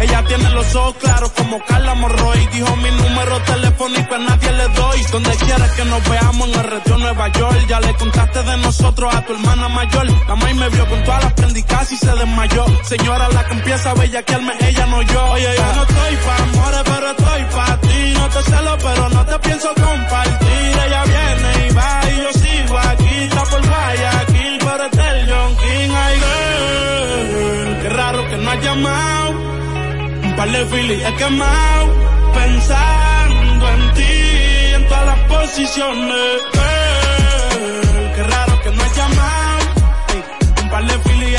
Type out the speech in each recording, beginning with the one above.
Ella tiene los ojos claros como Carla Morroy. Dijo mi número telefónico a nadie le doy. Donde quieras que nos veamos en el retiro Nueva York. Ya le contaste de nosotros a tu hermana mayor. La maíz me vio con todas las prendicas y se desmayó. Señora, la que empieza a bellaquearme, ella no yo. Yo no estoy pa' amores, pero estoy pa' ti. No te celo, pero no te pienso compartir. Ella viene y va y yo sigo aquí. Está por Guayaquil, pero este el John King. Ay, girl, qué raro que no has llamado. Un par de filis he quemado. Pensando en ti, en todas las posiciones. Girl, qué raro que no has llamado. Un par de filis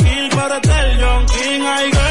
John King.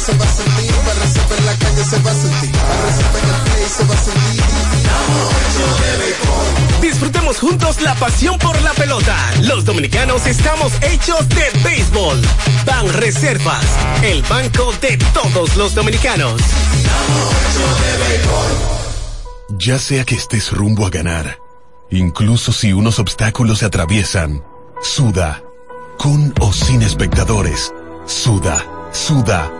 se va a sentir, reserva en la calle se va a sentir, reserva en el play se va a sentir. Disfrutemos juntos la pasión por la pelota. Los dominicanos estamos hechos de béisbol. Ban Reservas, el banco de todos los dominicanos. Ya sea que estés rumbo a ganar, incluso si unos obstáculos se atraviesan, suda, con o sin espectadores, suda, suda,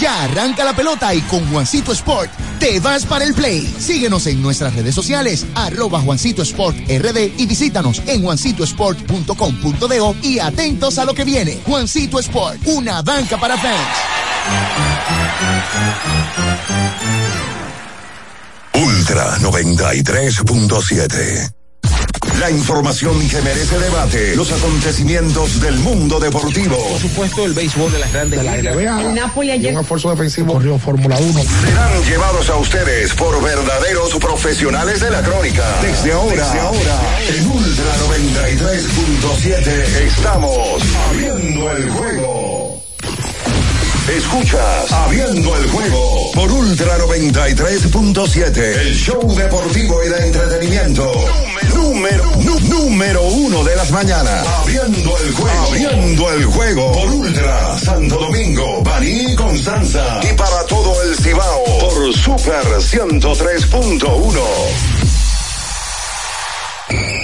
Ya arranca la pelota y con Juancito Sport te vas para el play. Síguenos en nuestras redes sociales, arroba Juancito Sport RD y visítanos en juancitosport.com.do y atentos a lo que viene. Juancito Sport, una banca para fans. Ultra 93.7. La información que merece debate. Los acontecimientos del mundo deportivo. Por supuesto, el béisbol de las grandes de la NBA. El Napoli ayer. un esfuerzo defensivo. Corrió Fórmula 1. Serán llevados a ustedes por verdaderos profesionales de la crónica. Desde ahora, desde ahora, en Ultra 93.7 estamos abriendo el juego. Escuchas Abriendo el juego por Ultra 93.7, el show deportivo y de entretenimiento número, número uno de las mañanas. Abriendo el juego. Abriendo el juego. Por Ultra Santo Domingo, Baní Constanza. Y para todo el Cibao. Por Super 103.1.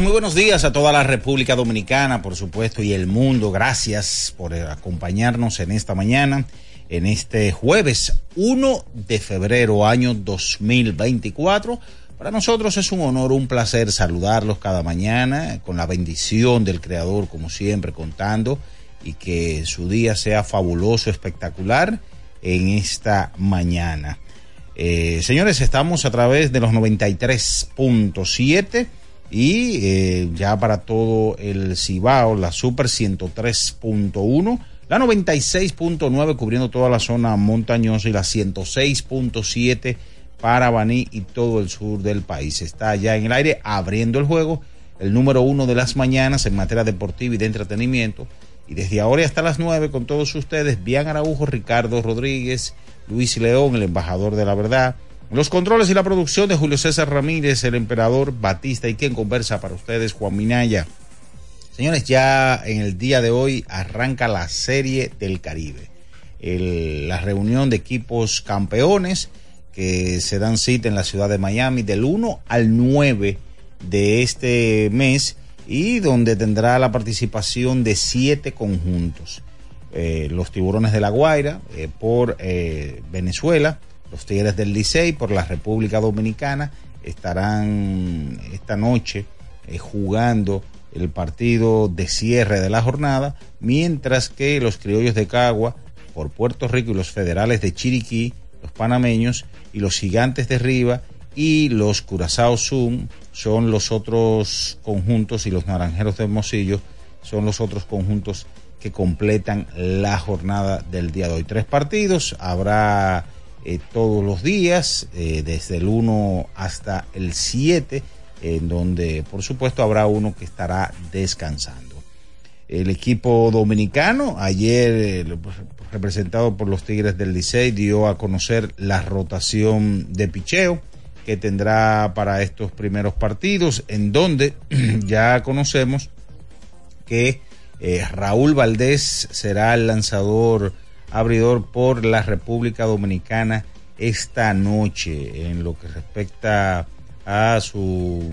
Muy buenos días a toda la República Dominicana, por supuesto, y el mundo. Gracias por eh, acompañarnos en esta mañana, en este jueves 1 de febrero, año 2024. Para nosotros es un honor, un placer saludarlos cada mañana, con la bendición del Creador, como siempre, contando, y que su día sea fabuloso, espectacular en esta mañana. Eh, señores, estamos a través de los 93.7 y eh, ya para todo el Cibao, la Super 103.1, la 96.9 cubriendo toda la zona montañosa y la 106.7 para Baní y todo el sur del país. Está ya en el aire abriendo el juego, el número uno de las mañanas en materia deportiva y de entretenimiento. Y desde ahora y hasta las 9 con todos ustedes, Bian Araujo, Ricardo Rodríguez, Luis León, el embajador de la verdad. Los controles y la producción de Julio César Ramírez, el emperador Batista y quien conversa para ustedes, Juan Minaya. Señores, ya en el día de hoy arranca la Serie del Caribe. La reunión de equipos campeones que se dan cita en la ciudad de Miami del 1 al 9 de este mes y donde tendrá la participación de siete conjuntos. Eh, los tiburones de la Guaira eh, por eh, Venezuela, los Tigres del Licey por la República Dominicana estarán esta noche eh, jugando el partido de cierre de la jornada, mientras que los criollos de Cagua por Puerto Rico y los federales de Chiriquí, los panameños y los gigantes de Riva y los Curazao Zoom son los otros conjuntos y los naranjeros de Hermosillo son los otros conjuntos que completan la jornada del día de hoy. Tres partidos, habrá eh, todos los días, eh, desde el 1 hasta el 7, en donde por supuesto habrá uno que estará descansando. El equipo dominicano, ayer eh, representado por los Tigres del Licey, dio a conocer la rotación de picheo que tendrá para estos primeros partidos, en donde ya conocemos que Raúl Valdés será el lanzador abridor por la República Dominicana esta noche en lo que respecta a su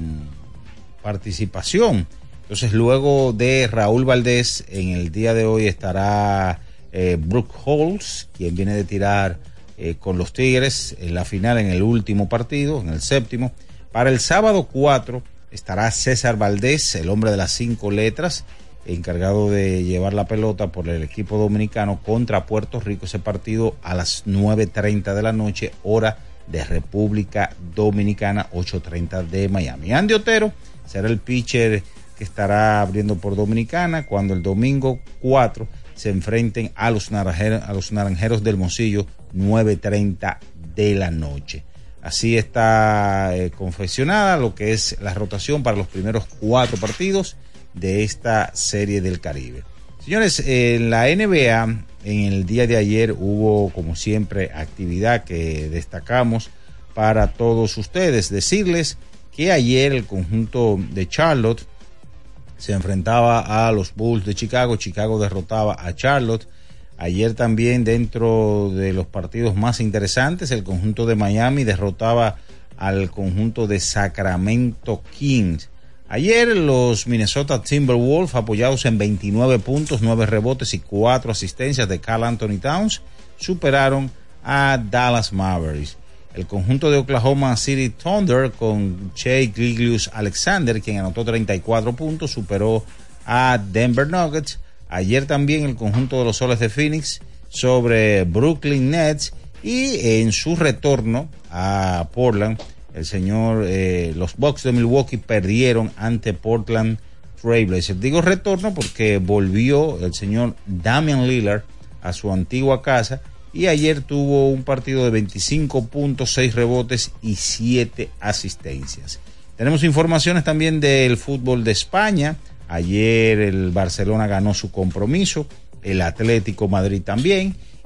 participación. Entonces, luego de Raúl Valdés, en el día de hoy estará eh, Brooke Holmes, quien viene de tirar eh, con los Tigres en la final, en el último partido, en el séptimo. Para el sábado 4 estará César Valdés, el hombre de las cinco letras, encargado de llevar la pelota por el equipo dominicano contra Puerto Rico. Ese partido a las 9.30 de la noche, hora de República Dominicana, 8.30 de Miami. Andy Otero será el pitcher que estará abriendo por Dominicana cuando el domingo 4 se enfrenten a los naranjeros, a los naranjeros del Moncillo, 9.30 de la noche. Así está eh, confeccionada lo que es la rotación para los primeros cuatro partidos de esta serie del Caribe. Señores, en la NBA, en el día de ayer hubo, como siempre, actividad que destacamos para todos ustedes. Decirles que ayer el conjunto de Charlotte se enfrentaba a los Bulls de Chicago. Chicago derrotaba a Charlotte. Ayer también dentro de los partidos más interesantes, el conjunto de Miami derrotaba al conjunto de Sacramento Kings. Ayer los Minnesota Timberwolves, apoyados en 29 puntos, 9 rebotes y 4 asistencias de Carl Anthony Towns, superaron a Dallas Mavericks. El conjunto de Oklahoma City Thunder con Shea Giglius Alexander, quien anotó 34 puntos, superó a Denver Nuggets. Ayer también el conjunto de los Soles de Phoenix sobre Brooklyn Nets y en su retorno a Portland el señor, eh, los Bucks de Milwaukee perdieron ante Portland Trailblazers. Digo retorno porque volvió el señor Damian Lillard a su antigua casa y ayer tuvo un partido de 25 puntos, 6 rebotes y 7 asistencias. Tenemos informaciones también del fútbol de España. Ayer el Barcelona ganó su compromiso, el Atlético Madrid también.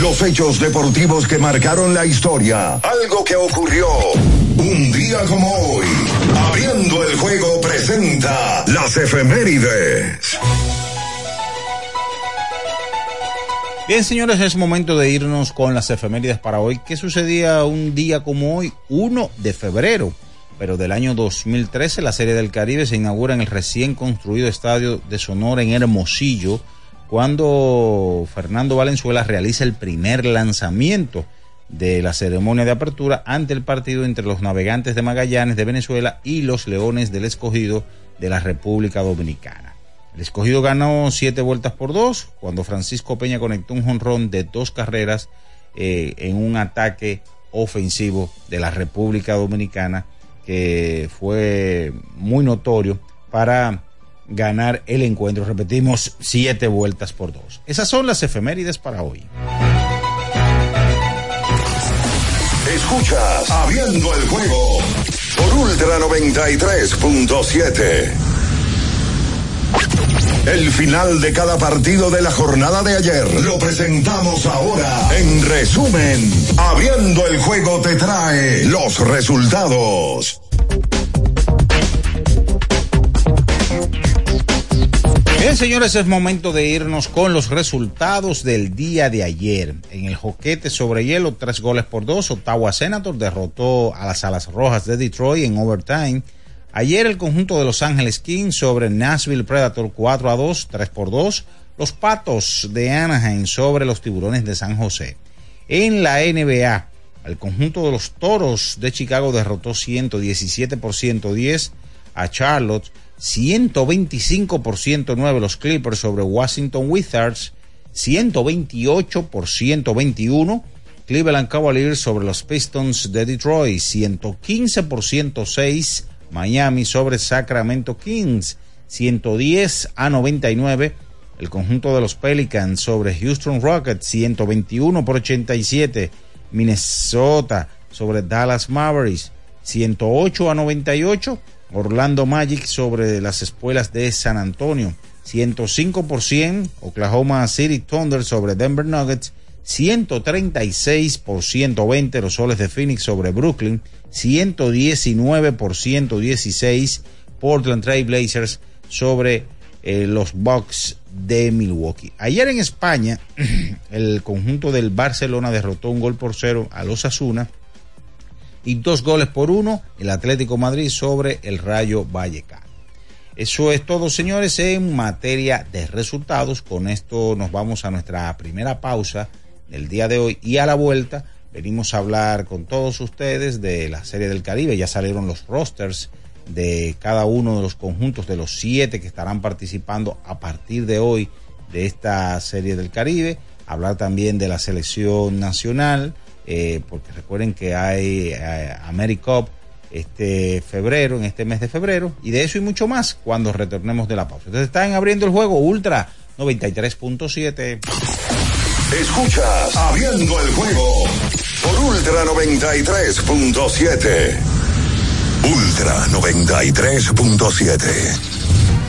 Los hechos deportivos que marcaron la historia. Algo que ocurrió un día como hoy. Abriendo el juego presenta las efemérides. Bien, señores, es momento de irnos con las efemérides para hoy. ¿Qué sucedía un día como hoy, 1 de febrero? Pero del año 2013, la Serie del Caribe se inaugura en el recién construido estadio de Sonora en Hermosillo cuando Fernando Valenzuela realiza el primer lanzamiento de la ceremonia de apertura ante el partido entre los navegantes de Magallanes de Venezuela y los Leones del Escogido de la República Dominicana. El Escogido ganó siete vueltas por dos cuando Francisco Peña conectó un jonrón de dos carreras eh, en un ataque ofensivo de la República Dominicana que fue muy notorio para ganar el encuentro. Repetimos, siete vueltas por dos. Esas son las efemérides para hoy. Escuchas Abriendo el juego por Ultra 93.7. El final de cada partido de la jornada de ayer lo presentamos ahora. En resumen, Abriendo el juego te trae los resultados. Bien, señores, es momento de irnos con los resultados del día de ayer. En el joquete sobre hielo, tres goles por dos, Ottawa Senator derrotó a las Alas Rojas de Detroit en overtime. Ayer el conjunto de Los Ángeles Kings sobre Nashville Predator 4 a 2, 3 por 2. Los Patos de Anaheim sobre los Tiburones de San José. En la NBA, el conjunto de los Toros de Chicago derrotó 117 por 110 a Charlotte. 125 por 109 los Clippers sobre Washington Wizards, 128 por 121 Cleveland Cavaliers sobre los Pistons de Detroit, 115 por 106 Miami sobre Sacramento Kings, 110 a 99 el conjunto de los Pelicans sobre Houston Rockets, 121 por 87 Minnesota sobre Dallas Mavericks, 108 a 98 Orlando Magic sobre las espuelas de San Antonio. 105 por 100 Oklahoma City Thunder sobre Denver Nuggets. 136 por 120 los soles de Phoenix sobre Brooklyn. 119 por 116 Portland Trail Blazers sobre eh, los Bucks de Milwaukee. Ayer en España, el conjunto del Barcelona derrotó un gol por cero a los Asuna y dos goles por uno el Atlético Madrid sobre el Rayo Vallecano. Eso es todo, señores, en materia de resultados. Con esto nos vamos a nuestra primera pausa del día de hoy y a la vuelta venimos a hablar con todos ustedes de la Serie del Caribe. Ya salieron los rosters de cada uno de los conjuntos de los siete que estarán participando a partir de hoy de esta Serie del Caribe. Hablar también de la selección nacional eh, porque recuerden que hay eh, AmeriCup este febrero, en este mes de febrero, y de eso y mucho más cuando retornemos de la pausa. Entonces están abriendo el juego Ultra 93.7. Escuchas Abriendo el juego por Ultra 93.7. Ultra 93.7.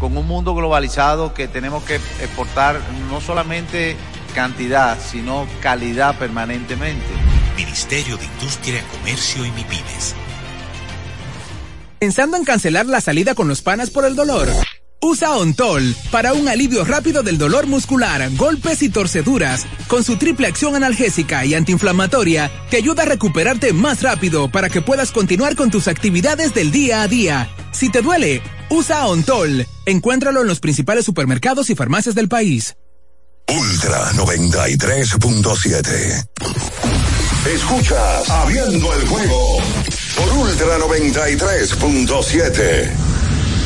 con un mundo globalizado que tenemos que exportar no solamente cantidad, sino calidad permanentemente. Ministerio de Industria, Comercio y MIPIMES. Pensando en cancelar la salida con los panas por el dolor. Usa Ontol para un alivio rápido del dolor muscular, golpes y torceduras. Con su triple acción analgésica y antiinflamatoria, te ayuda a recuperarte más rápido para que puedas continuar con tus actividades del día a día. Si te duele, usa Ontol. Encuéntralo en los principales supermercados y farmacias del país. Ultra 93.7. Escuchas Abriendo el juego por Ultra 93.7.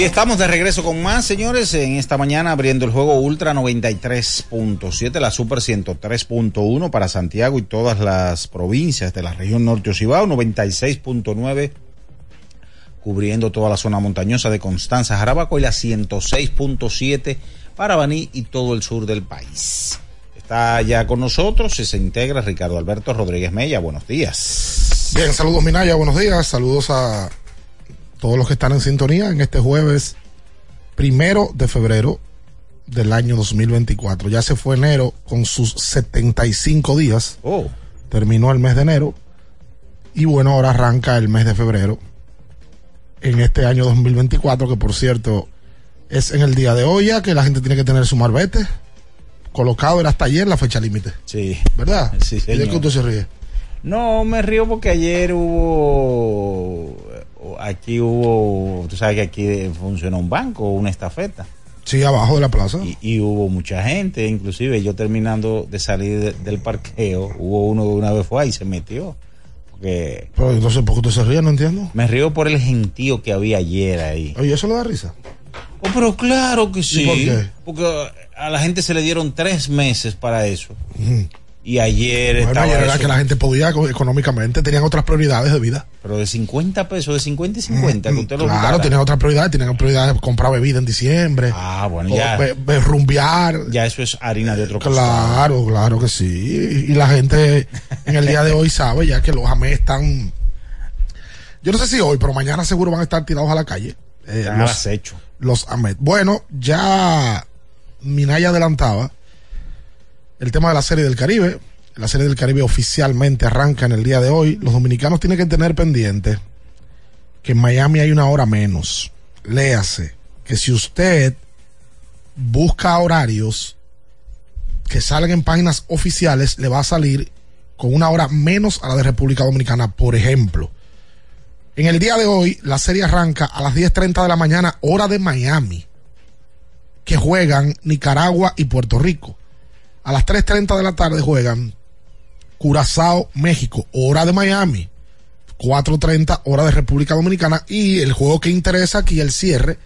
Y estamos de regreso con más, señores, en esta mañana abriendo el juego Ultra 93.7, la Super 103.1 para Santiago y todas las provincias de la región norte Ocibao, 96.9 cubriendo toda la zona montañosa de Constanza, Jarabaco y la 106.7 para Baní y todo el sur del país. Está ya con nosotros, se integra Ricardo Alberto Rodríguez Mella. Buenos días. Bien, saludos Minaya, buenos días. Saludos a todos los que están en sintonía en este jueves primero de febrero del año 2024. Ya se fue enero con sus 75 días. Oh. Terminó el mes de enero. Y bueno, ahora arranca el mes de febrero. En este año 2024, que por cierto es en el día de hoy ya que la gente tiene que tener su marbete colocado. Era hasta ayer la fecha límite. Sí. ¿Verdad? Sí, ¿Y de qué usted se ríe? No, me río porque ayer hubo, aquí hubo, tú sabes que aquí funciona un banco, una estafeta. Sí, abajo de la plaza. Y, y hubo mucha gente, inclusive yo terminando de salir de- del parqueo, hubo uno de una vez fue ahí y se metió. Porque Pero entonces, ¿por qué usted se ríe? No entiendo. me río por el gentío que había ayer ahí. Oye, ¿eso le da risa? Oh, pero claro que sí. por qué? Porque a la gente se le dieron tres meses para eso. Ujú. Y ayer Bueno, estaba ayer era eso, que la gente podía eco- económicamente, tenían otras prioridades de vida. pero de 50 pesos, de 50 y 50, que usted lo Claro, tenían otras prioridades, tenían prioridades de comprar bebida en diciembre. Ah, bueno, ya. be- be- rumbear. Ya eso es harina de otro costal. Claro, claro que sí. Y la gente en el día de hoy sabe ya que los AME están. Yo no sé si hoy, pero mañana seguro van a estar tirados a la calle. Eh, los, acecho. los AMET. Bueno, ya Minaya adelantaba el tema de la Serie del Caribe. La Serie del Caribe oficialmente arranca en el día de hoy. Los dominicanos tienen que tener pendiente que en Miami hay una hora menos. Léase que si usted busca horarios que salen en páginas oficiales, le va a salir con una hora menos a la de República Dominicana. Por ejemplo, en el día de hoy, la serie arranca a las 10.30 de la mañana, hora de Miami, que juegan Nicaragua y Puerto Rico. A las 3.30 de la tarde juegan Curazao, México, hora de Miami. 4.30 hora de República Dominicana. Y el juego que interesa aquí, el cierre,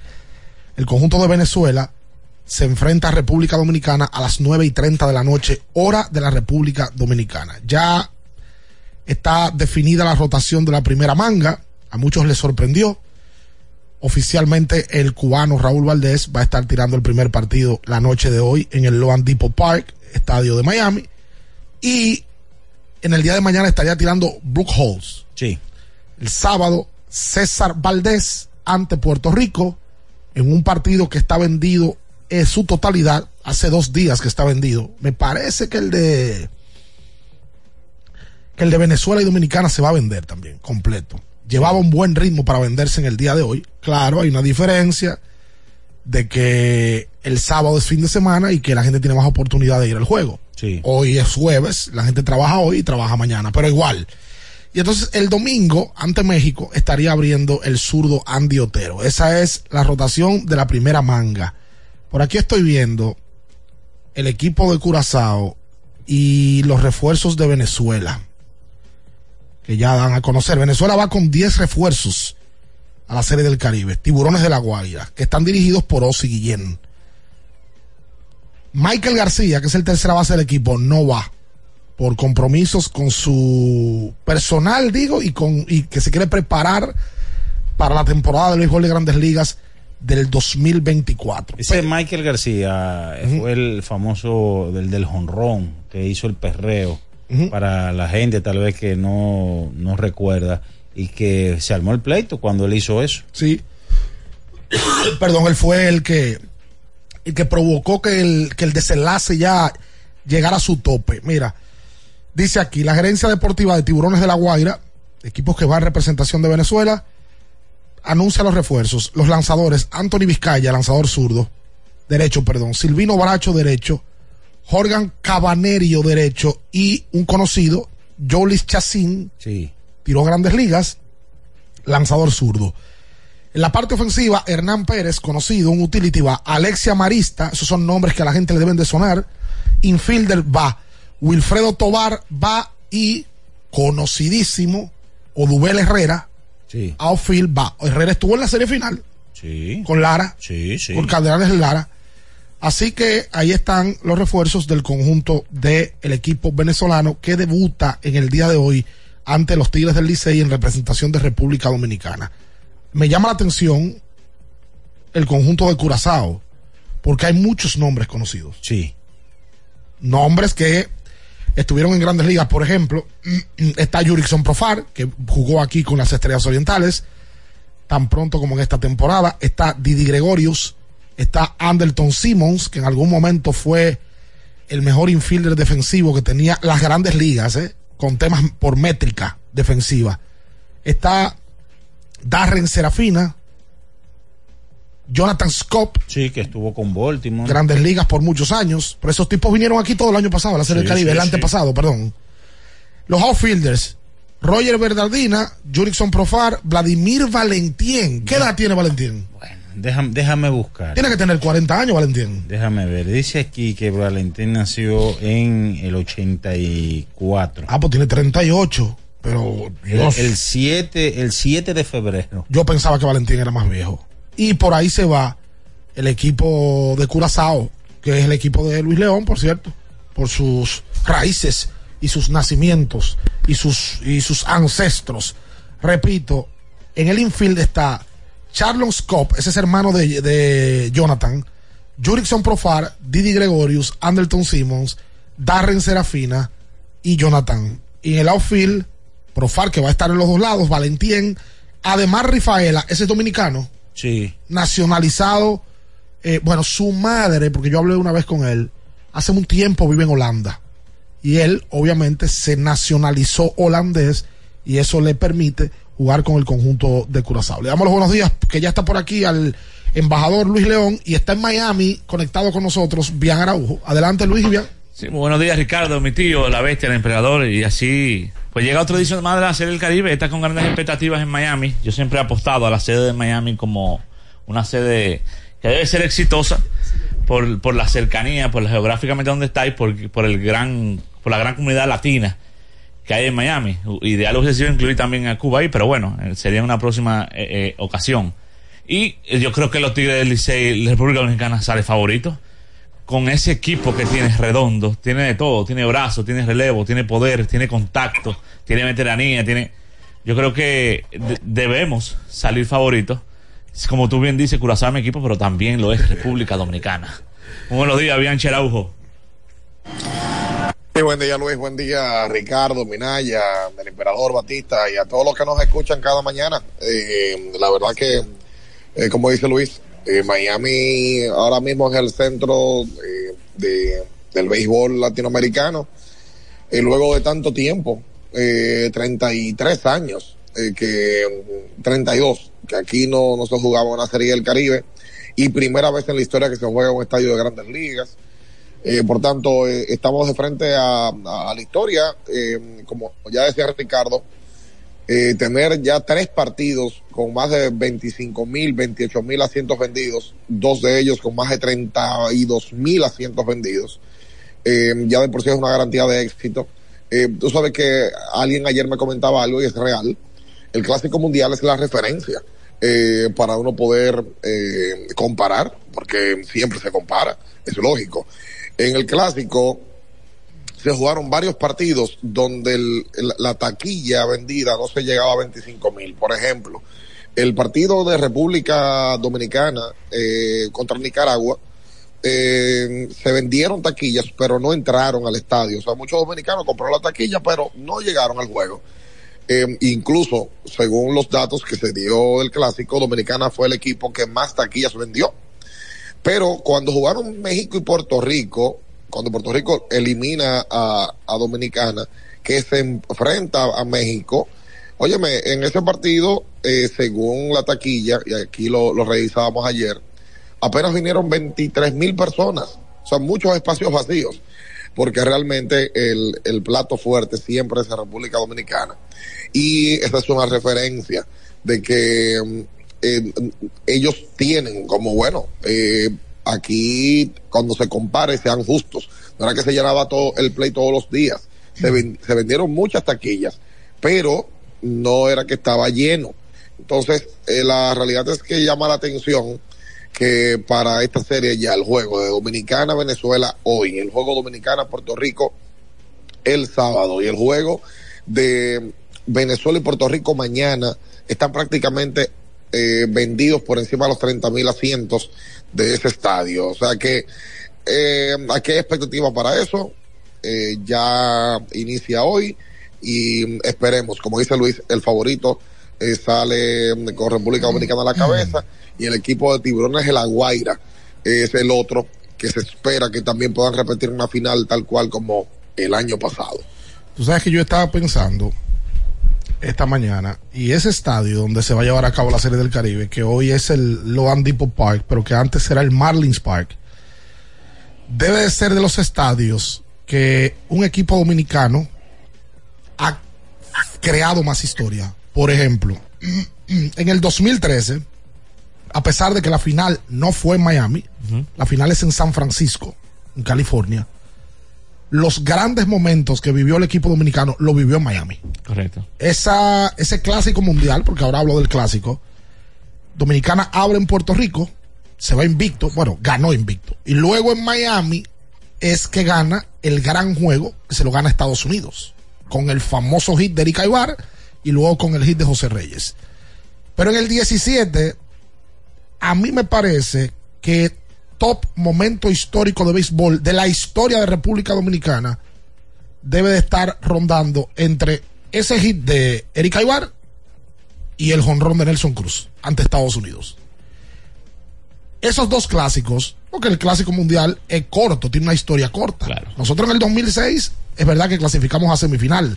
el conjunto de Venezuela se enfrenta a República Dominicana a las 9 y 30 de la noche, hora de la República Dominicana. Ya está definida la rotación de la primera manga. A muchos les sorprendió. Oficialmente el cubano Raúl Valdés va a estar tirando el primer partido la noche de hoy en el Loan Depot Park, estadio de Miami. Y en el día de mañana estaría tirando Brook Halls. Sí. El sábado, César Valdés ante Puerto Rico en un partido que está vendido en su totalidad. Hace dos días que está vendido. Me parece que el de que el de Venezuela y Dominicana se va a vender también, completo. Llevaba un buen ritmo para venderse en el día de hoy. Claro, hay una diferencia de que el sábado es fin de semana y que la gente tiene más oportunidad de ir al juego. Sí. Hoy es jueves, la gente trabaja hoy y trabaja mañana, pero igual. Y entonces el domingo, ante México, estaría abriendo el zurdo Andy Otero. Esa es la rotación de la primera manga. Por aquí estoy viendo el equipo de Curazao y los refuerzos de Venezuela, que ya dan a conocer. Venezuela va con 10 refuerzos a la Serie del Caribe, Tiburones de la Guaira, que están dirigidos por Osi Guillén. Michael García, que es el tercera base del equipo, no va por compromisos con su personal, digo, y con y que se quiere preparar para la temporada del béisbol de Grandes Ligas del 2024. Ese Michael García fue el famoso del del jonrón que hizo el perreo para la gente tal vez que no, no recuerda y que se armó el pleito cuando él hizo eso. Sí. Perdón, él fue el que el que provocó que el, que el desenlace ya llegara a su tope. Mira, dice aquí, la gerencia deportiva de Tiburones de la Guaira, equipos que van en representación de Venezuela, anuncia los refuerzos. Los lanzadores, Anthony Vizcaya, lanzador zurdo, derecho, perdón, Silvino Baracho, derecho, Jorgan Cabanerio, derecho, y un conocido, Jolis Chacín, Sí. Tiró grandes ligas, lanzador zurdo. En la parte ofensiva, Hernán Pérez, conocido, un utility va. Alexia Marista, esos son nombres que a la gente le deben de sonar. Infielder va. Wilfredo Tobar va y conocidísimo, Odubel Herrera, Sí. outfield va. Herrera estuvo en la serie final Sí. con Lara, Sí, sí. con Cardenales de Lara. Así que ahí están los refuerzos del conjunto del equipo venezolano que debuta en el día de hoy ante los Tigres del Licey en representación de República Dominicana. Me llama la atención el conjunto de Curazao, porque hay muchos nombres conocidos. Sí. Nombres que estuvieron en grandes ligas, por ejemplo, está Jurickson Profar, que jugó aquí con las Estrellas Orientales, tan pronto como en esta temporada. Está Didi Gregorius, está Anderton Simmons, que en algún momento fue el mejor infielder defensivo que tenía las grandes ligas, ¿eh? Con temas por métrica defensiva. Está Darren Serafina, Jonathan Scott, Sí, que estuvo con Baltimore. grandes ligas por muchos años. Pero esos tipos vinieron aquí todo el año pasado, la Serie Sí, del Caribe, sí, el sí. antepasado, perdón. Los outfielders, Roger Bernardina, Jurickson Profar, Vladimir Valentín. ¿Qué edad tiene Valentín? Déjame, déjame buscar. Tiene que tener 40 años, Valentín. Déjame ver. Dice aquí que Valentín nació en el 84. Ah, pues tiene 38. Pero, Dios, El, el 7, el 7 de febrero. yo pensaba que Valentín era más viejo. Y por ahí se va el equipo de Curazao, que es el equipo de Luis León, por cierto. por sus raíces y sus nacimientos y sus, y sus ancestros. Repito, en el infield está Charlon Scott, ese es hermano de, de Jonathan, Jurickson Profar, Didi Gregorius, Anderton Simmons, Darren Serafina y Jonathan. Y en el outfield, Profar, que va a estar en los dos lados, Valentín, además Rifaela, ese es dominicano, Sí. nacionalizado. eh, bueno, su madre, porque yo hablé una vez con él, hace un tiempo vive en Holanda. Y él, obviamente, se nacionalizó holandés y eso le permite jugar con el conjunto de Curazao. Le damos los buenos días, que ya está por aquí al embajador Luis León y está en Miami conectado con nosotros, Bian Araujo. Adelante, Luis y Bian. Sí, muy buenos días, Ricardo, mi tío, la bestia, el emperador, y así. Pues llega otra edición más de la Serie del Caribe, está con grandes expectativas en Miami. Yo siempre he apostado a la sede de Miami como una sede que debe ser exitosa por, por la cercanía, por la geográficamente donde está y por, por el gran, por la gran comunidad latina que hay en Miami. Ideal hubiese sido incluir también a Cuba ahí, pero bueno, eh, sería una próxima eh, eh, ocasión. Y yo creo que los Tigres del Licey, la República Dominicana sale favorito con ese equipo que tiene redondo, tiene de todo, tiene brazos, tiene relevo, tiene poder, tiene contacto, tiene veteranía, tiene... Yo creo que de- debemos salir favoritos. Como tú bien dices, Curazao es mi equipo, pero también lo es República Dominicana. Buenos días, Bianchi Araujo. Buen día Luis, buen día Ricardo, Minaya, el emperador Batista y a todos los que nos escuchan cada mañana. Eh, la verdad que, eh, como dice Luis, eh, Miami ahora mismo es el centro eh, de, del béisbol latinoamericano. Y luego de tanto tiempo, eh, 33 años, que 32, que aquí no, no se jugaba una serie del Caribe y primera vez en la historia que se juega un estadio de grandes ligas. Eh, por tanto, eh, estamos de frente a, a- la historia, eh, como ya decía Ricardo, eh, tener ya tres partidos con más de 25 mil, 28 mil asientos vendidos, dos de ellos con más de 32 mil asientos vendidos, ya de por sí es una garantía de éxito. Tú sabes que alguien ayer me comentaba algo y es real. El clásico mundial es la referencia para uno poder comparar, porque siempre se compara, es lógico. En el clásico se jugaron varios partidos donde el- el- la taquilla vendida no se llegaba a 25 mil. Por ejemplo, el partido de República Dominicana eh, contra Nicaragua, eh, se vendieron taquillas, pero no entraron al estadio. O sea, muchos dominicanos compraron la taquilla, pero no llegaron al juego. Eh, incluso, según los datos que se dio del clásico, Dominicana fue el equipo que más taquillas vendió. Pero cuando jugaron México y Puerto Rico, cuando Puerto Rico elimina a, a Dominicana, que se enfrenta a México, óyeme, en ese partido, eh, según la taquilla, y aquí lo, lo revisábamos ayer, apenas vinieron 23 mil personas, o sea, muchos espacios vacíos, porque realmente el, el plato fuerte siempre es la República Dominicana. Y esa es una referencia de que mm, eh, ellos tienen como, bueno, eh, aquí cuando se compare sean justos. No era que se llenaba todo el play todos los días. Se, ven- se vendieron muchas taquillas, pero no era que estaba lleno. Entonces, eh, la realidad es que llama la atención que para esta serie ya el juego de Dominicana Venezuela hoy, el juego Dominicana Puerto Rico el sábado y el juego de Venezuela y Puerto Rico mañana están prácticamente eh, vendidos por encima de los 30 mil asientos de ese estadio. O sea que eh, aquí hay expectativa para eso. Eh, ya inicia hoy y esperemos, como dice Luis, el favorito eh, sale mm, con República Dominicana a la cabeza y el equipo de Tiburones de La Guaira es el otro que se espera que también puedan repetir una final tal cual como el año pasado. Tú sabes que yo estaba pensando esta mañana y ese estadio donde se va a llevar a cabo la Serie del Caribe, que hoy es el Loan Depot Park, pero que antes era el Marlins Park, debe de ser de los estadios que un equipo dominicano ha creado más historia. Por ejemplo, en el 2013, a pesar de que la final no fue en Miami, la final es en San Francisco, en California, los grandes momentos que vivió el equipo dominicano lo vivió en Miami. Correcto. Esa, ese clásico mundial, porque ahora hablo del clásico, Dominicana abre en Puerto Rico, se va invicto, bueno, ganó invicto. Y luego en Miami es que gana el gran juego que se lo gana Estados Unidos, con el famoso hit de Erika Ibar y luego con el hit de José Reyes. Pero en el 17, a mí me parece que top momento histórico de béisbol de la historia de República Dominicana debe de estar rondando entre ese hit de Erika Ibar y el jonrón de Nelson Cruz ante Estados Unidos. Esos dos clásicos, porque el clásico mundial es corto, tiene una historia corta. Nosotros en el 2006 es verdad que clasificamos a semifinal,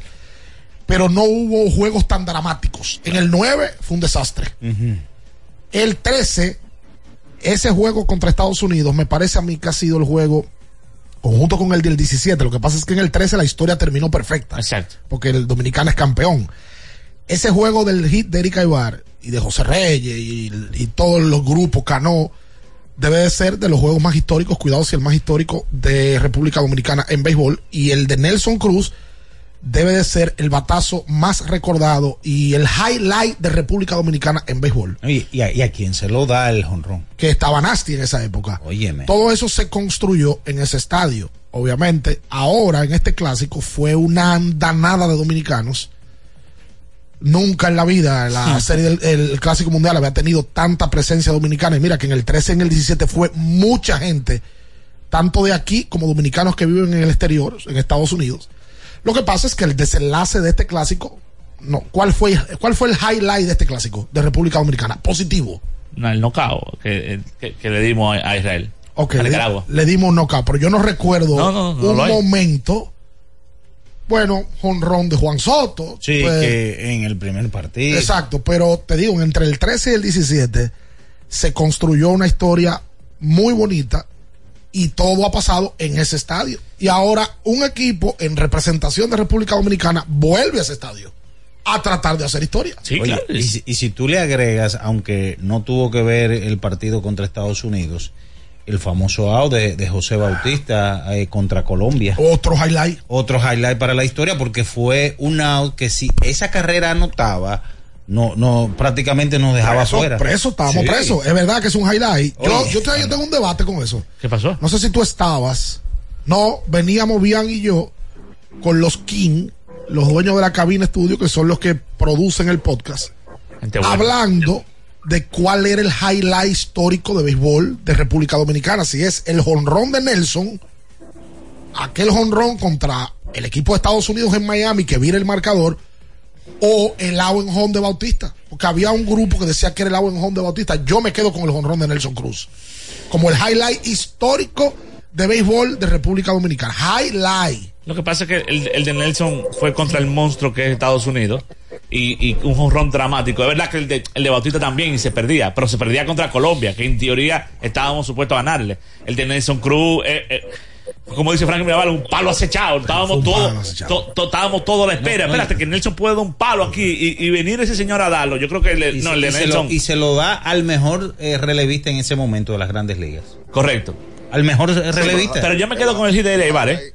pero no hubo juegos tan dramáticos. En el 9 fue un desastre. El 13, ese juego contra Estados Unidos, me parece a mí que ha sido el juego conjunto con el del 17. Lo que pasa es que en el 13 la historia terminó perfecta. Exacto. Porque el dominicano es campeón. Ese juego del hit de Erika Ibar y de José Reyes y, y todos los grupos, Cano, debe de ser de los juegos más históricos, cuidado si el más histórico de República Dominicana en béisbol. Y el de Nelson Cruz debe de ser el batazo más recordado y el highlight de República Dominicana en béisbol. Y, y, a, y a quién se lo da el jonrón. Que estaba Nasty en esa época. Óyeme. Todo eso se construyó en ese estadio. Obviamente, ahora en este clásico fue una andanada de dominicanos. Nunca en la vida la serie del el clásico mundial había tenido tanta presencia dominicana. Y mira que en el 13 y en el 17 fue mucha gente, tanto de aquí como dominicanos que viven en el exterior, en Estados Unidos. Lo que pasa es que el desenlace de este clásico, no, ¿cuál fue, cuál fue el highlight de este clásico de República Dominicana? Positivo. No, el knockout que, que, que le dimos a Israel. Ok, a le, le dimos knockout, pero yo no recuerdo No, no, no un momento. Bueno, jonrón de Juan Soto. Sí, pues, que en el primer partido. Exacto, pero te digo, entre el 13 y el 17 se construyó una historia muy bonita y todo ha pasado en ese estadio. Y ahora un equipo en representación de República Dominicana vuelve a ese estadio a tratar de hacer historia. Oye, y, si, y si tú le agregas, aunque no tuvo que ver el partido contra Estados Unidos, el famoso out de, de José Bautista eh, contra Colombia. Otro highlight. Otro highlight para la historia porque fue un out que si esa carrera anotaba, no, no, prácticamente nos dejaba Preso, fuera. preso, estábamos Sí. presos. Es verdad que es un highlight. Yo, Oye. yo, te- yo tengo un debate con eso. ¿Qué pasó? No sé si tú estabas. No, veníamos Bian y yo con los King, los dueños de la cabina estudio, que son los que producen el podcast, Gente buena. hablando de cuál era el highlight histórico de béisbol de República Dominicana. Si es el jonrón de Nelson, aquel jonrón contra el equipo de Estados Unidos en Miami que vira el marcador, o el out en home de Bautista. Porque había un grupo que decía que era el out en home de Bautista. Yo me quedo con el jonrón de Nelson Cruz. Como el highlight histórico de béisbol de República Dominicana. Highlight. Lo que pasa es que el, el de Nelson fue contra el monstruo que es Estados Unidos y, y un jonrón dramático. Es verdad que el de, el de Bautista también y se perdía, pero se perdía contra Colombia, que en teoría estábamos supuestos a ganarle. El de Nelson Cruz, eh, eh, como dice Frank Mirabal, un palo acechado. Estábamos todos, to- to- estábamos todos a la espera. No, no, Espérate, que Nelson puede dar un palo aquí y, y venir ese señor a darlo. Yo creo que Y, no, se, el de y se lo, y se lo da al mejor eh, relevista en ese momento de las grandes ligas. Correcto. Al mejor relevista. Pero yo me quedo con el hit de Eibar, ¿eh?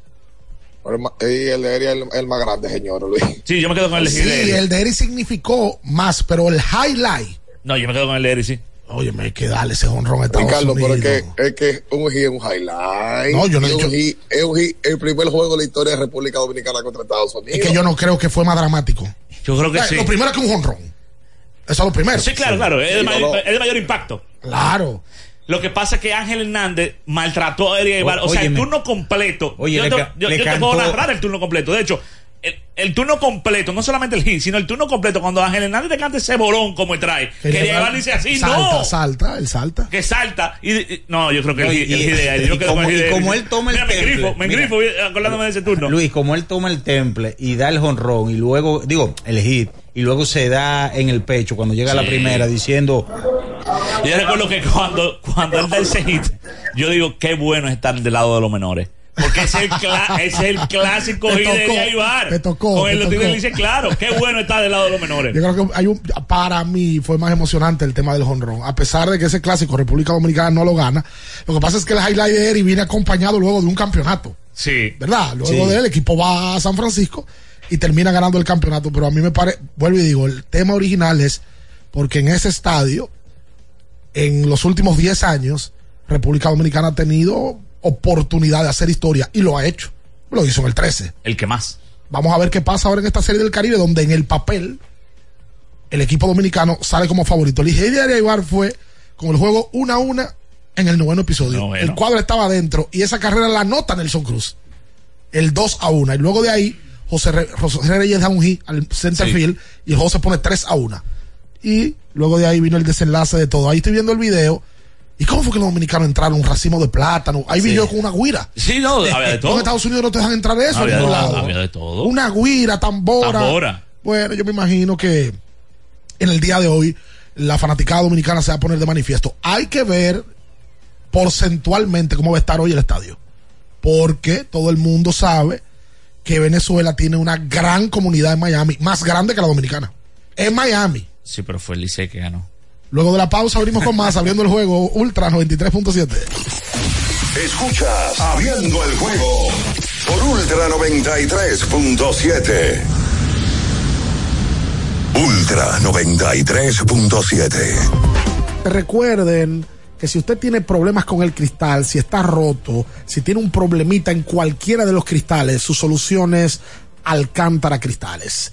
El ma- Y el de Eri es el, el más grande, señor Luis. Sí, yo me quedo con el Sí, de Eric. el de Eric significó más, pero el highlight. No, yo me quedo con el de Eric, sí. Oye, me hay que darle ese honrón a Estados Ricardo, pero Unidos. es que, es que un hit es un highlight. No, yo no he dicho- es un hit, el primer juego de la historia de República Dominicana contra Estados Unidos. Es que yo no creo que fue más dramático. Yo creo que Eh, sí. Lo primero es que un honrón. Eso es lo primero. Sí, claro, claro. Es de, Sí, mayor, no, no. es de mayor impacto. Claro. Lo que pasa es que Ángel Hernández maltrató a Eddie Eibar. O, O- sea, el turno completo. Oye, yo te, ca- yo- le yo te puedo narrar el turno completo. De hecho, el, el turno completo, no solamente el hit, sino el turno completo, cuando Ángel Hernández te canta ese bolón como trae, que Eibar dice así, salta, no. Salta, él salta. Que salta. Y, y- no, yo creo que el, No, el y-. Yo como- el y de como él toma el Mira, me temple, grifo, me mira. grifo acordándome de ese turno. Luis, como él toma el temple y da el jonrón y luego, digo, el hit, y luego se da en el pecho cuando llega la Sí. primera diciendo, Yo recuerdo que cuando, cuando él da ese hit, yo digo, qué bueno es estar del lado de los menores. Porque es el, es el clásico Te de tocó, Eddie Eibar. te tocó, Con los Tigres tocó. dice, claro, qué bueno estar del lado de los menores. Yo creo que hay un, para mí fue más emocionante el tema del honrón. A pesar de que ese clásico República Dominicana no lo gana, lo que pasa es que el highlight de Eric viene acompañado luego de un campeonato. Sí. ¿Verdad? Luego Sí. de él, el equipo va a San Francisco y termina ganando el campeonato. Pero a mí me parece, vuelvo y digo, el tema original es porque en ese estadio, en los últimos 10 años, República Dominicana ha tenido oportunidad de hacer historia y lo ha hecho. Lo hizo en el 13. El que más. Vamos a ver qué pasa ahora en esta serie del Caribe, donde en el papel el equipo dominicano sale como favorito. El Nigeria de Ibar fue con el juego 1 a 1 en el noveno episodio. El cuadro estaba adentro y esa carrera la nota Nelson Cruz. El 2 a 1. Y luego de ahí, José, Re- José Reyes da un hit al center Sí. field y se pone 3 a 1. Y luego de ahí vino el desenlace de todo. Ahí estoy viendo el video. ¿Y cómo fue que los dominicanos entraron? Un racimo de plátano. Ahí vi Sí. yo con una guira. Sí, no, había de todo. En Estados Unidos no te dejan entrar eso. Había de, lado. había de todo. Una guira, tambora. Tambora. Bueno, yo me imagino que en el día de hoy la fanaticada dominicana se va a poner de manifiesto. Hay que ver porcentualmente cómo va a estar hoy el estadio. Porque todo el mundo sabe que Venezuela tiene una gran comunidad en Miami, más grande que la dominicana. En Miami. Sí, pero fue el Licey que ganó. Luego de la pausa abrimos con más, abriendo el juego Ultra 93.7. Escuchas Abriendo el juego por Ultra 93.7. Ultra 93.7. Recuerden que si usted tiene problemas con el cristal, si está roto, si tiene un problemita en cualquiera de los cristales, su solución es Alcántara Cristales.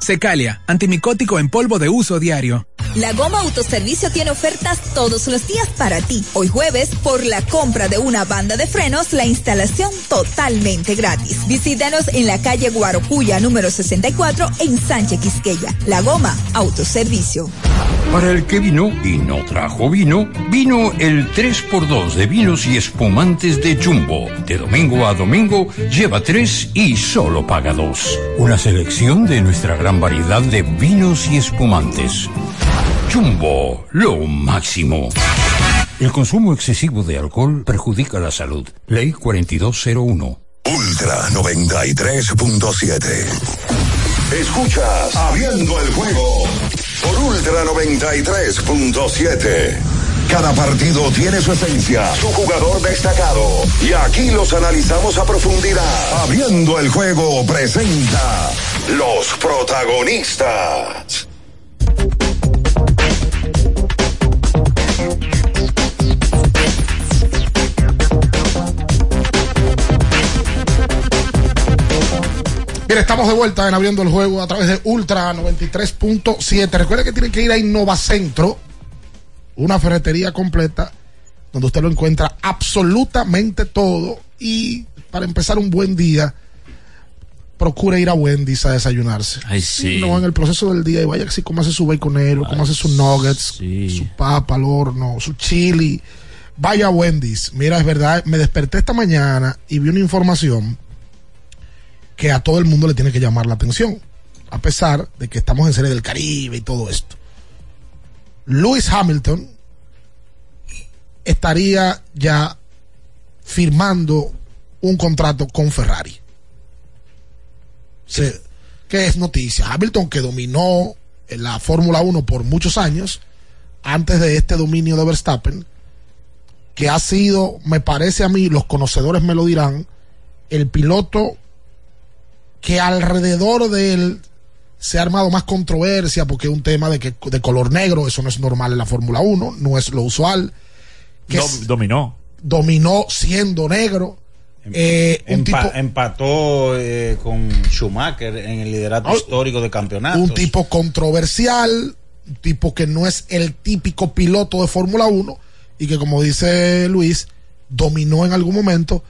Secalia, antimicótico en polvo de uso diario. La Goma Autoservicio tiene ofertas todos los días para ti. Hoy jueves, por la compra de una banda de frenos, la instalación totalmente gratis. Visítanos en la calle Guarocuya número 64 en Sánchez Quisqueya. La Goma Autoservicio. Para el que vino y no trajo vino, vino el 3x2 de vinos y espumantes de Jumbo. De domingo a domingo, lleva 3 y solo paga 2. Una selección de nuestra gran variedad de vinos y espumantes. Jumbo, lo máximo. El consumo excesivo de alcohol perjudica la salud. Ley 4201. Ultra 93.7. Escuchas Abriendo el juego por Ultra 93.7. Cada partido tiene su esencia, su jugador destacado. Y aquí los analizamos a profundidad. Abriendo el juego presenta los protagonistas. Bien, estamos de vuelta en abriendo el juego a través de Ultra 93.7. Recuerde que tienen que ir a Innovacentro, una ferretería completa donde usted lo encuentra absolutamente todo. Y para empezar un buen día, procure ir a Wendy's a desayunarse. Ay, sí. No en el proceso del día y vaya así como hace su baconero, como hace sus nuggets, su papa al horno, su chili. Vaya a Wendy's. Mira, es verdad, me desperté esta mañana y vi una información que a todo el mundo le tiene que llamar la atención, a pesar de que estamos en Serie del Caribe y todo esto. Lewis Hamilton estaría ya firmando un contrato con Ferrari. Se- ¿Qué es noticia? Hamilton que dominó la Fórmula 1 por muchos años, antes de este dominio de Verstappen, que ha sido, me parece a mí, los conocedores me lo dirán, el piloto que alrededor de él se ha armado más controversia porque es un tema de que de color negro, eso no es normal en la Fórmula 1, no es lo usual. Que es- dominó. dominó siendo negro. Eh, un Empa- tipo empató eh, con Schumacher en el liderato histórico de campeonatos. un tipo controversial, un tipo que no es el típico piloto de Fórmula 1 y que como dice Luis, dominó en algún momento,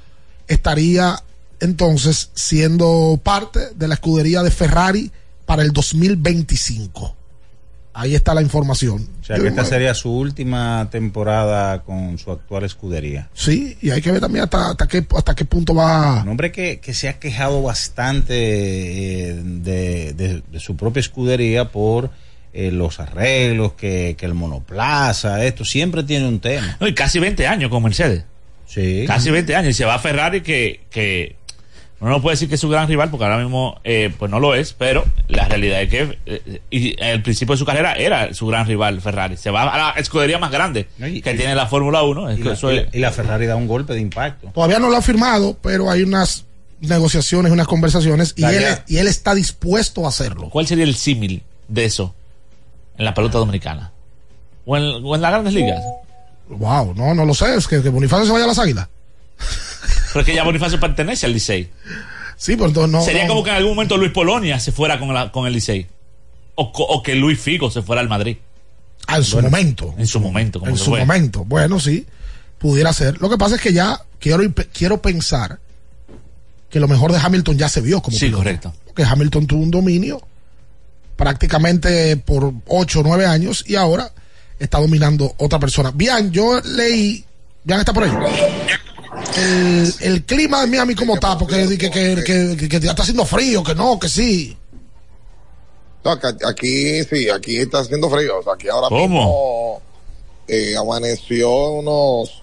estaría entonces siendo parte de la escudería de Ferrari para el 2025. Ahí está la información. O sea, que esta sería su última temporada con su actual escudería. Sí, y hay que ver también hasta, hasta, qué, hasta qué punto va. Un hombre que, que se ha quejado bastante eh, de, de- de su propia escudería por eh, los arreglos, que, que el monoplaza, esto siempre tiene un tema. No, y casi 20 años con Mercedes. Sí. Casi 20 años. Y se va a Ferrari que, que uno no puede decir que es su gran rival porque ahora mismo eh, pues no lo es, pero la realidad es que eh, y al principio de su carrera era su gran rival Ferrari. Se va a la escudería más grande que tiene la Fórmula 1. Es Y que la, eso y es- la- y la Ferrari da un golpe de impacto. Todavía no lo ha firmado, pero hay unas negociaciones, unas conversaciones, y él, y él está dispuesto a hacerlo. ¿Cuál sería el símil de eso en la pelota dominicana? ¿O en, o en las grandes ligas? Wow, no, no lo sé, es que, que Bonifacio se vaya a las águilas. Pero es que ya Bonifacio pertenece al Licey. Sí, pero entonces no. Sería no. como que en algún momento Luis Polonia se fuera con, la- con el Licey. O, o que Luis Figo se fuera al Madrid. Ah, en su Bueno, momento. En su momento, como en su fue. momento. Bueno, sí, pudiera ser. Lo que pasa es que ya quiero, quiero pensar que lo mejor de Hamilton ya se vio como Sí, piloto. correcto. Porque Hamilton tuvo un dominio prácticamente por 8 o 9 años y ahora está dominando otra persona. Bien, yo leí. Bien, está por ahí. El, el clima de Miami, ¿cómo está? Porque que, que, que, que- que ya está haciendo frío, que no, que sí. No, aquí sí, aquí está haciendo frío. O sea, aquí ahora ¿Cómo? mismo eh, amaneció unos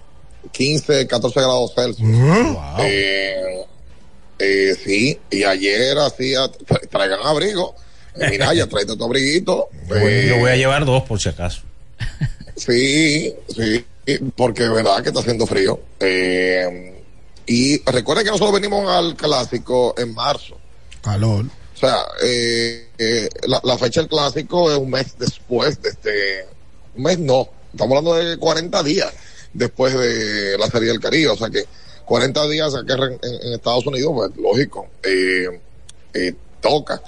15, 14 grados Celsius. Eh, eh, sí, y ayer hacía, tra- traigan abrigo. Mira, ya traete tu abriguito. Yo voy, Eh, yo voy a llevar dos por si acaso. Sí, sí, porque de verdad que está haciendo frío. Eh, y recuerden que nosotros venimos al clásico en marzo. Calor. O sea, eh, eh, la, la fecha del clásico es un mes después de este. Un mes no, estamos hablando de 40 días después de la Serie del Caribe. O sea que 40 días aquí en, Estados Unidos, pues lógico, eh, toca.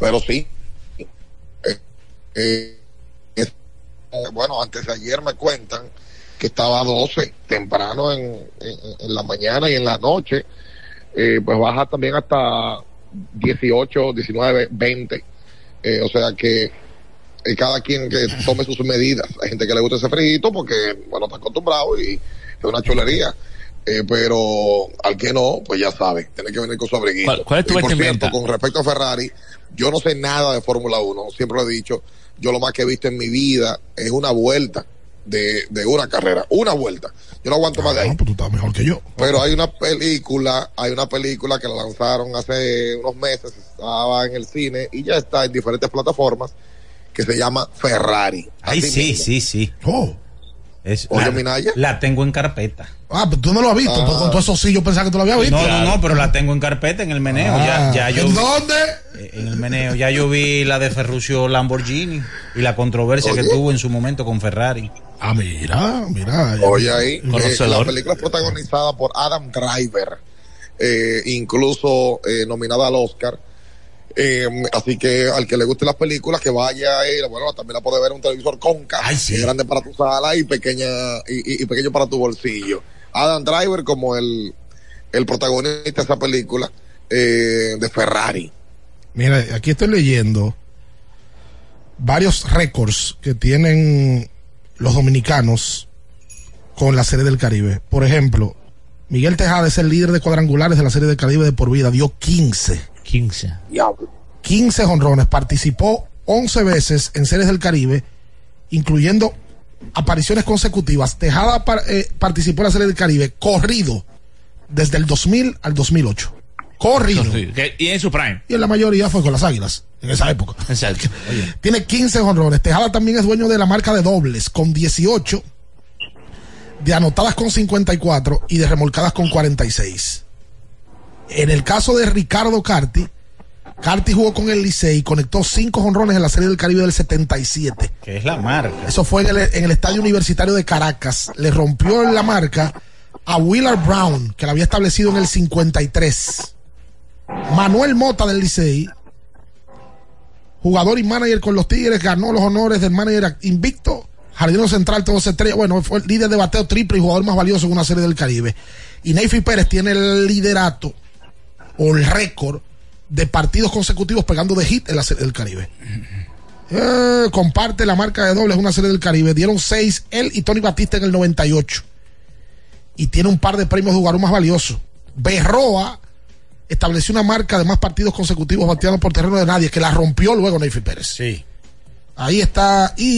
Pero sí. es- eh, bueno, antes de ayer me cuentan que estaba a 12 temprano en, en, en la mañana y en la noche. Eh, pues baja también hasta 18, 19, 20. Eh, o sea que eh, cada quien que tome sus medidas. Hay gente que le gusta ese frito porque, bueno, está acostumbrado y es una chulería. Eh, pero al que no, pues ya sabe, tiene que venir con su abriguito. ¿Cuál- cuál es tu y por cierto, con respecto a Ferrari, yo no sé nada de Fórmula 1, siempre lo he dicho, yo lo más que he visto en mi vida es una vuelta de, de una carrera, una vuelta. Yo no aguanto más de ahí. pues tú estás mejor que yo. Pero hay una película, hay una película que la lanzaron hace unos meses, estaba en el cine y ya está en diferentes plataformas, que se llama Ferrari. Ay, sí, mismo. sí, sí. Oh. Es, Oye, la, Minaya. la tengo en carpeta. Ah, pero tú no lo has visto. Ah. pues con todo eso sí, yo pensaba que tú lo habías visto. No, no, no, pero la tengo en carpeta en el meneo. Ah. Ya, ya yo ¿En vi- dónde? eh, En el meneo. Ya yo vi la de Ferruccio Lamborghini y la controversia que tuvo en su momento con Ferrari. Ah, mira, mira. Oye ahí, eh, la película es protagonizada por Adam Driver, eh, incluso eh, nominada al Oscar. Eh, así que al que le guste las películas, que vaya y bueno, también la puede ver en un televisor conca, Ay, sí. grande para tu sala y pequeña y, y- y pequeño para tu bolsillo. Adam Driver como el, el protagonista de esa película eh, de Ferrari. Mira, aquí estoy leyendo varios récords que tienen los dominicanos con la Serie del Caribe. Por ejemplo, Miguel Tejada es el líder de cuadrangulares de la Serie del Caribe de por vida, dio 15. 15. 15 honrones, participó 11 veces en Series del Caribe, incluyendo apariciones consecutivas. Tejada par- eh, participó en la Serie del Caribe corrido desde el 2000 al 2008. Corrido. Y en su prime. Y en la mayoría fue con las águilas, en esa época. Exacto. Tiene 15 honrones. Tejada también es dueño de la marca de dobles con 18, de anotadas con 54 y de remolcadas con 46. En el caso de Ricardo Carti, Carti jugó con el Licey y conectó 5 honrones en la Serie del Caribe del 77. Que es la marca. Eso fue en el, en el Estadio Universitario de Caracas. Le rompió la marca a Willard Brown, que la había establecido en el 53. Manuel Mota del Licey, jugador y manager con los Tigres, ganó los honores del manager invicto. Jardino Central, todos estrellas. Bueno, fue el líder de bateo triple y jugador más valioso en una serie del Caribe. Y Neyfi Pérez tiene el liderato o el récord de partidos consecutivos pegando de hit en la serie del Caribe. Eh, comparte la marca de dobles una serie del Caribe. Dieron seis él y Tony Batista en el 98. Y tiene un par de premios de jugador más valioso. Berroa estableció una marca de más partidos consecutivos bateados por terreno de nadie, que la rompió luego Neyfi Pérez. Sí. Ahí está. Y